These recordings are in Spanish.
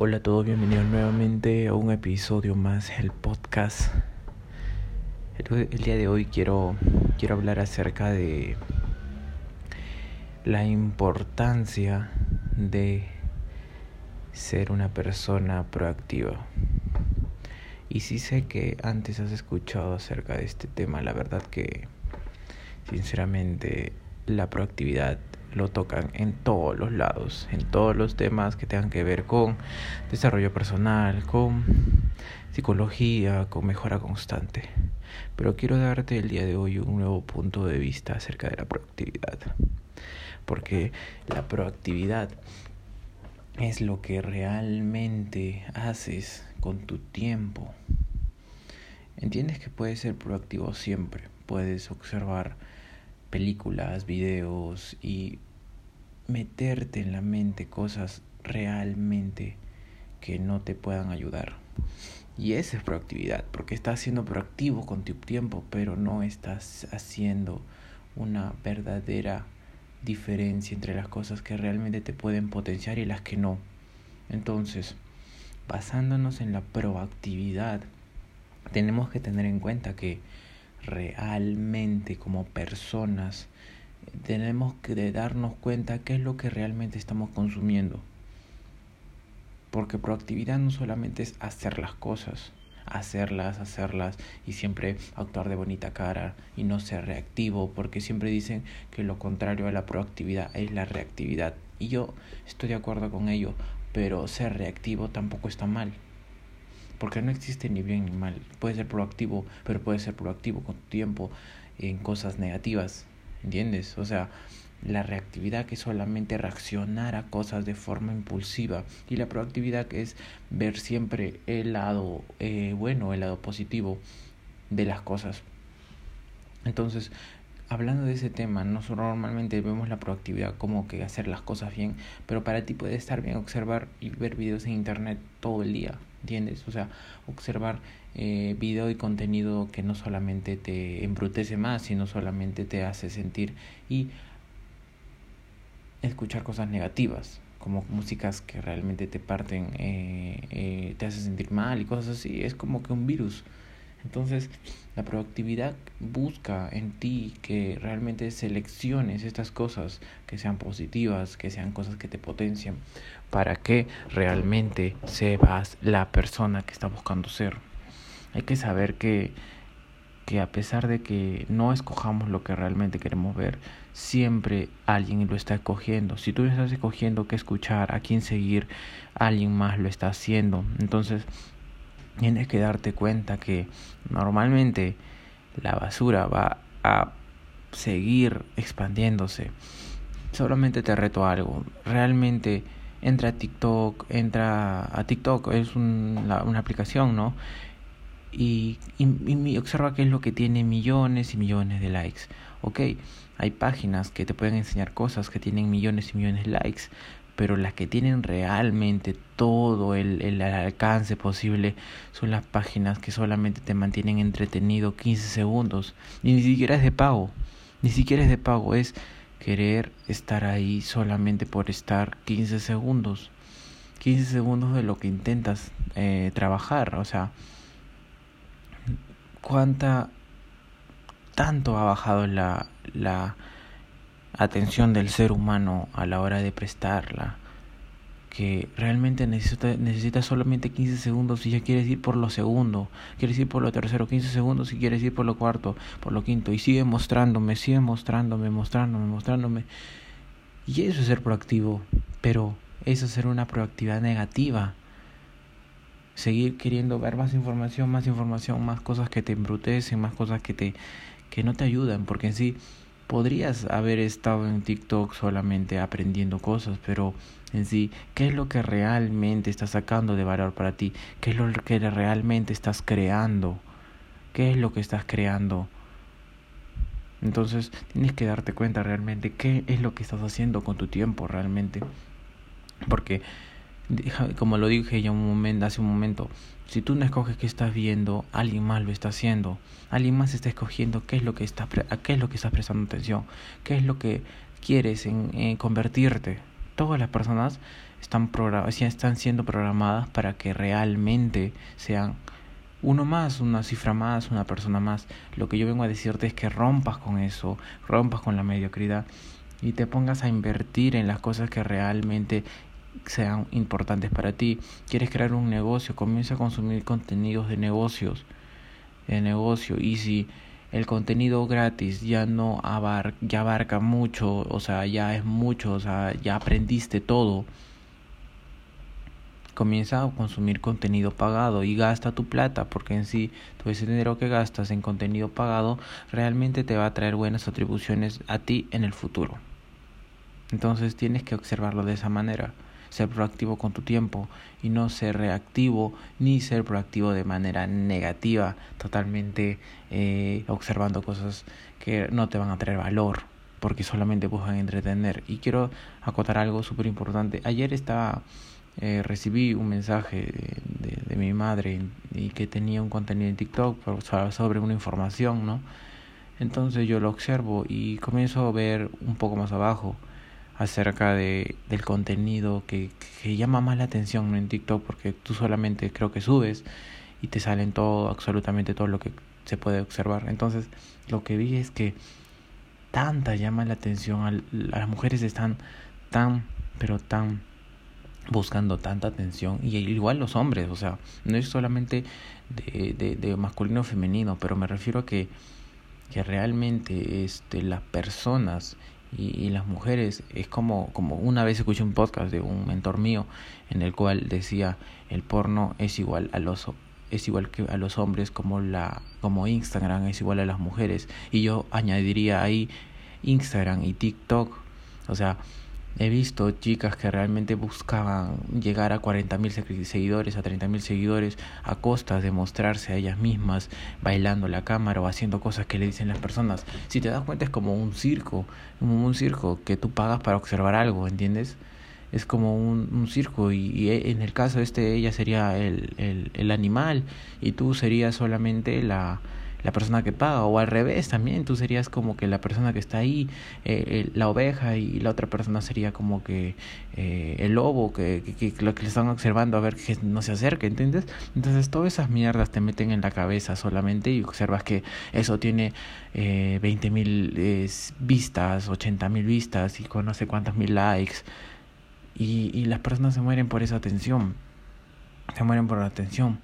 Hola a todos, bienvenidos nuevamente a un episodio más del podcast. El, día de hoy quiero, quiero hablar acerca de la importancia de ser una persona proactiva. Y sí sé que antes has escuchado acerca de este tema, la verdad que sinceramente la proactividad lo tocan en todos los lados, en todos los temas que tengan que ver con desarrollo personal, con psicología, con mejora constante. Pero quiero darte el día de hoy un nuevo punto de vista acerca de la proactividad. Porque la proactividad es lo que realmente haces con tu tiempo. Entiendes que puedes ser proactivo siempre, puedes observar películas, videos y meterte en la mente cosas realmente que no te puedan ayudar. Y esa es proactividad, porque estás siendo proactivo con tu tiempo, pero no estás haciendo una verdadera diferencia entre las cosas que realmente te pueden potenciar y las que no. Entonces, basándonos en la proactividad, tenemos que tener en cuenta que realmente como personas tenemos que darnos cuenta qué es lo que realmente estamos consumiendo. Porque proactividad no solamente es hacer las cosas, hacerlas, hacerlas y siempre actuar de bonita cara y no ser reactivo, porque siempre dicen que lo contrario a la proactividad es la reactividad. Y yo estoy de acuerdo con ello, pero ser reactivo tampoco está mal. Porque no existe ni bien ni mal. Puede ser proactivo, pero puede ser proactivo con tiempo en cosas negativas. ¿Entiendes? O sea, la reactividad que es solamente reaccionar a cosas de forma impulsiva y la proactividad que es ver siempre el lado eh, bueno, el lado positivo de las cosas. Entonces, hablando de ese tema, nosotros normalmente vemos la proactividad como que hacer las cosas bien, pero para ti puede estar bien observar y ver videos en internet todo el día, ¿entiendes? O sea, observar eh, video y contenido que no solamente te embrutece más, sino solamente te hace sentir y escuchar cosas negativas, como músicas que realmente te parten, eh, eh, te hacen sentir mal y cosas así. Es como que un virus. Entonces, la proactividad busca en ti que realmente selecciones estas cosas que sean positivas, que sean cosas que te potencian, para que realmente seas la persona que está buscando ser. Hay que saber que que a pesar de que no escojamos lo que realmente queremos ver, siempre alguien lo está escogiendo. Si tú estás escogiendo qué escuchar, a quién seguir, alguien más lo está haciendo. Entonces, tienes que darte cuenta que normalmente la basura va a seguir expandiéndose. Solamente te reto algo. Realmente entra a TikTok, entra a TikTok, es una aplicación, ¿no? y, y, observa qué es lo que tiene millones y millones de likes. Ok, hay páginas que te pueden enseñar cosas que tienen millones y millones de likes, pero las que tienen realmente todo el, el alcance posible son las páginas que solamente te mantienen entretenido 15 segundos. Y ni siquiera es de pago, ni siquiera es de pago, es querer estar ahí solamente por estar 15 segundos. 15 segundos de lo que intentas eh, trabajar, o sea, cuánta tanto ha bajado la, la atención del ser humano a la hora de prestarla que realmente necesita, necesita solamente 15 segundos si ya quieres ir por lo segundo, quieres ir por lo tercero, 15 segundos si quieres ir por lo cuarto, por lo quinto, y sigue mostrándome, sigue mostrándome, mostrándome, mostrándome. Y eso es ser proactivo, pero eso es ser una proactividad negativa seguir queriendo ver más información, más información, más cosas que te embrutecen, más cosas que te que no te ayudan, porque en sí podrías haber estado en TikTok solamente aprendiendo cosas, pero en sí, ¿qué es lo que realmente estás sacando de valor para ti? ¿Qué es lo que realmente estás creando? ¿Qué es lo que estás creando? Entonces, tienes que darte cuenta realmente qué es lo que estás haciendo con tu tiempo realmente. Porque como lo dije ya un momento, hace un momento, si tú no escoges qué estás viendo, alguien más lo está haciendo. Alguien más está escogiendo qué es lo que está, a qué es lo que estás prestando atención, qué es lo que quieres en, convertirte. Todas las personas están, están siendo programadas para que realmente sean uno más, una cifra más, una persona más. Lo que yo vengo a decirte es que rompas con eso, rompas con la mediocridad y te pongas a invertir en las cosas que realmente sean importantes para ti. ¿Quieres crear un negocio? Comienza a consumir contenidos de negocios, de negocio. Y si el contenido gratis ya no abarca, ya abarca mucho, o sea, ya es mucho, o sea, ya aprendiste todo comienza a consumir contenido pagado y gasta tu plata porque en sí todo ese dinero que gastas en contenido pagado realmente te va a traer buenas atribuciones a ti en el futuro. Entonces tienes que observarlo de esa manera, ser proactivo con tu tiempo y no ser reactivo ni ser proactivo de manera negativa, totalmente eh, observando cosas que no te van a traer valor porque solamente buscan entretener. Y quiero acotar algo súper importante. Ayer estaba eh, recibí un mensaje de, de, mi madre y que tenía un contenido en TikTok sobre una información, ¿no? Entonces yo lo observo y comienzo a ver un poco más abajo acerca de, del contenido que, que llama más la atención en TikTok porque tú solamente creo que subes y te salen todo, absolutamente todo lo que se puede observar. Entonces lo que vi es que tanta llama la atención, a las mujeres están tan, pero tan buscando tanta atención y igual los hombres, o sea, no es solamente de, de, de masculino o femenino, pero me refiero a que, que realmente este, las personas y, y, las mujeres es como, como una vez escuché un podcast de un mentor mío en el cual decía el porno es igual a los es igual que a los hombres como la como Instagram es igual a las mujeres y yo añadiría ahí Instagram y TikTok. O sea He visto chicas que realmente buscaban llegar a 40.000 seguidores, a 30.000 seguidores, a costa de mostrarse a ellas mismas, bailando la cámara o haciendo cosas que le dicen las personas. Si te das cuenta es como un circo, como un circo que tú pagas para observar algo, ¿entiendes? Es como un, circo y, y, en el caso este ella sería el, el, el animal y tú serías solamente la, la persona que paga o al revés también tú serías como que la persona que está ahí eh, la oveja y la otra persona sería como que eh, el lobo que, que, que, lo que le están observando a ver que no se acerque ¿entiendes? entonces todas esas mierdas te meten en la cabeza solamente y observas que eso tiene eh, 20 mil eh, vistas 80 mil vistas y con no sé cuántos mil likes y, y las personas se mueren por esa atención se mueren por la atención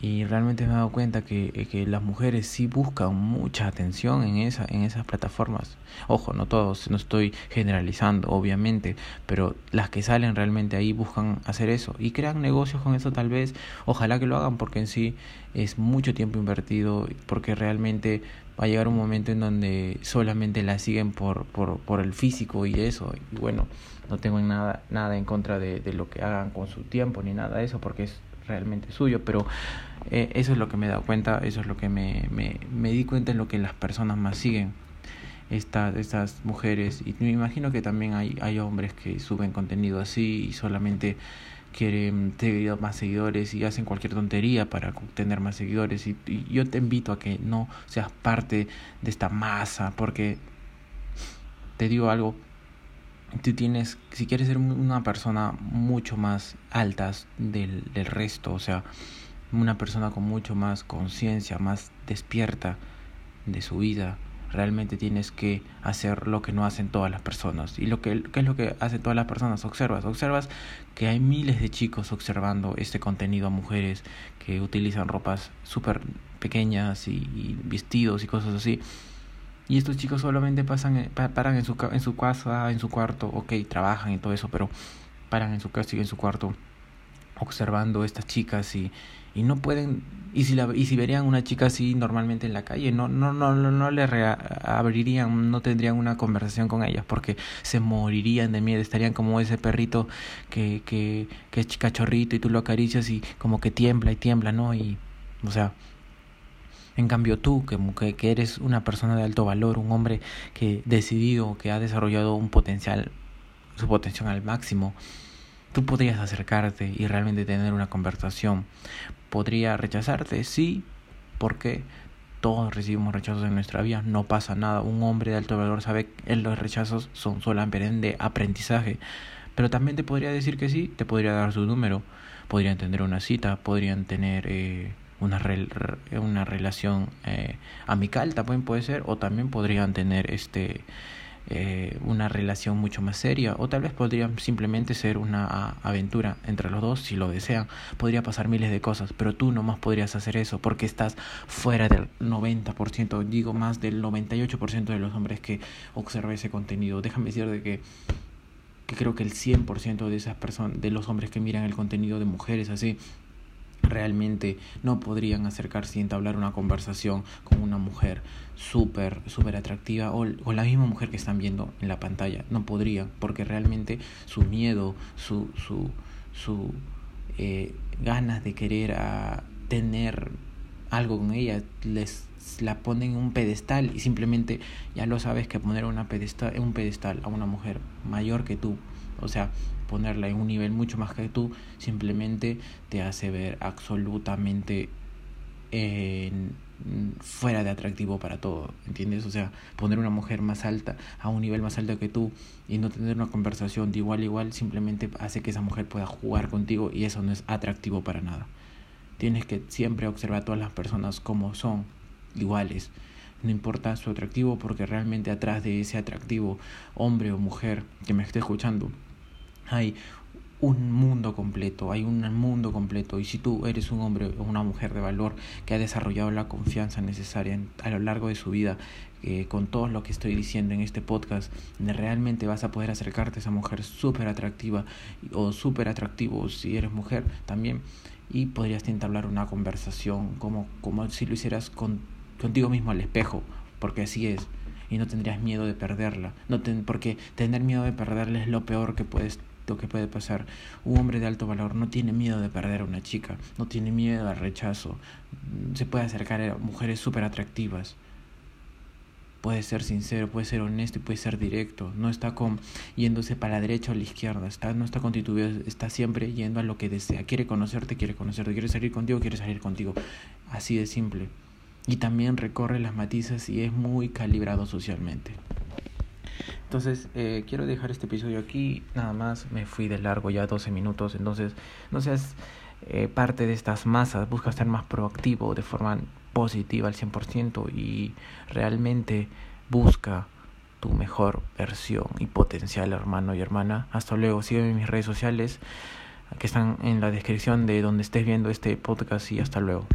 y realmente me he dado cuenta que, eh, que las mujeres sí buscan mucha atención en, esa, en esas plataformas. Ojo, no todos, no estoy generalizando, obviamente, pero las que salen realmente ahí buscan hacer eso y crean negocios con eso tal vez. Ojalá que lo hagan porque en sí es mucho tiempo invertido, porque realmente va a llegar un momento en donde solamente la siguen por, por, por el físico y eso. Y bueno, no tengo nada, nada en contra de, de lo que hagan con su tiempo ni nada de eso, porque es realmente suyo, pero eh, eso es lo que me he dado cuenta, eso es lo que me, me, me di cuenta en lo que las personas más siguen. Estas, estas mujeres y me imagino que también hay, hay hombres que suben contenido así y solamente quieren tener más seguidores y hacen cualquier tontería para tener más seguidores y, y, yo te invito a que no seas parte de esta masa porque te digo algo tú tienes, si quieres ser una persona mucho más alta del, del resto, o sea, una persona con mucho más conciencia, más despierta de su vida, realmente tienes que hacer lo que no hacen todas las personas. ¿Y lo que, qué es lo que hacen todas las personas? Observas, observas que hay miles de chicos observando este contenido a mujeres que utilizan ropas súper pequeñas y, y vestidos y cosas así y estos chicos solamente pasan, eh, paran en su, en su casa, en su cuarto, ok, trabajan y todo eso, pero paran en su casa y en su cuarto observando estas chicas y, y no pueden y si la y si verían una chica así normalmente en la calle no no no no, no le abrirían no tendrían una conversación con ellas porque se morirían de miedo estarían como ese perrito que que que es cachorrito y tú lo acaricias y como que tiembla y tiembla no y o sea en cambio tú, que, que eres una persona de alto valor, un hombre que decidido, que ha desarrollado un potencial, su potencial al máximo, tú podrías acercarte y realmente tener una conversación. ¿Podría rechazarte? Sí, porque todos recibimos rechazos en nuestra vida, no pasa nada. Un hombre de alto valor sabe que los rechazos son solamente aprendizaje. Pero también te podría decir que sí, te podría dar su número, podrían tener una cita, podrían tener eh, una, una relación eh, amical, también puede ser, o también podrían tener este eh, una relación mucho más seria o tal vez podría simplemente ser una aventura entre los dos si lo desean. Podría pasar miles de cosas pero tú nomás podrías hacer eso porque estás fuera del 90% digo más del 98% de los hombres que observa ese contenido. Déjame decir de que que creo que el 100% de esas personas de los hombres que miran el contenido de mujeres así realmente no podrían acercarse y entablar una conversación con una mujer súper, súper atractiva o, o, la misma mujer que están viendo en la pantalla. No podrían, porque realmente su miedo, su, su, su eh, ganas de querer a ah, tener algo con ella les la ponen en un pedestal y simplemente ya lo sabes que poner una pedestal, un pedestal a una mujer mayor que tú, o sea, ponerla en un nivel mucho más que tú, simplemente te hace ver absolutamente fuera de atractivo para todo, ¿entiendes? O sea, poner una mujer más alta, a un nivel más alto que tú y no tener una conversación de igual a igual, simplemente hace que esa mujer pueda jugar contigo y eso no es atractivo para nada. Tienes que siempre observar a todas las personas como son, iguales. No importa su atractivo porque realmente atrás de ese atractivo, hombre o mujer que me esté escuchando, hay un mundo completo, hay un mundo completo. Y si tú eres un hombre o una mujer de valor que ha desarrollado la confianza necesaria a lo largo de su vida, con todo lo que estoy diciendo en este podcast, realmente vas a poder acercarte a esa mujer súper atractiva o súper atractivo si eres mujer también. Y podrías entablar una conversación como, como si lo hicieras con, contigo mismo al espejo, porque así es. Y no tendrías miedo de perderla. No porque tener miedo de perderla es lo peor que puedes lo que puede pasar. Un hombre de alto valor no tiene miedo de perder a una chica, no tiene miedo al rechazo, se puede acercar a mujeres súper atractivas. Puede ser sincero, puede ser honesto y puede ser directo. No está con, yéndose para la derecha o la izquierda. Está, no está constituido, está siempre yendo a lo que desea. Quiere conocerte, quiere conocerte. Quiere salir contigo, quiere salir contigo. Así de simple. Y también recorre las matizas y es muy calibrado socialmente. Entonces, eh, quiero dejar este episodio aquí. Nada más, me fui de largo ya 12 minutos. Entonces, no seas eh, parte de estas masas. Busca estar más proactivo de forma positiva al 100% y realmente busca tu mejor versión y potencial, hermano y hermana. Hasta luego. Sígueme en mis redes sociales que están en la descripción de donde estés viendo este podcast y hasta luego.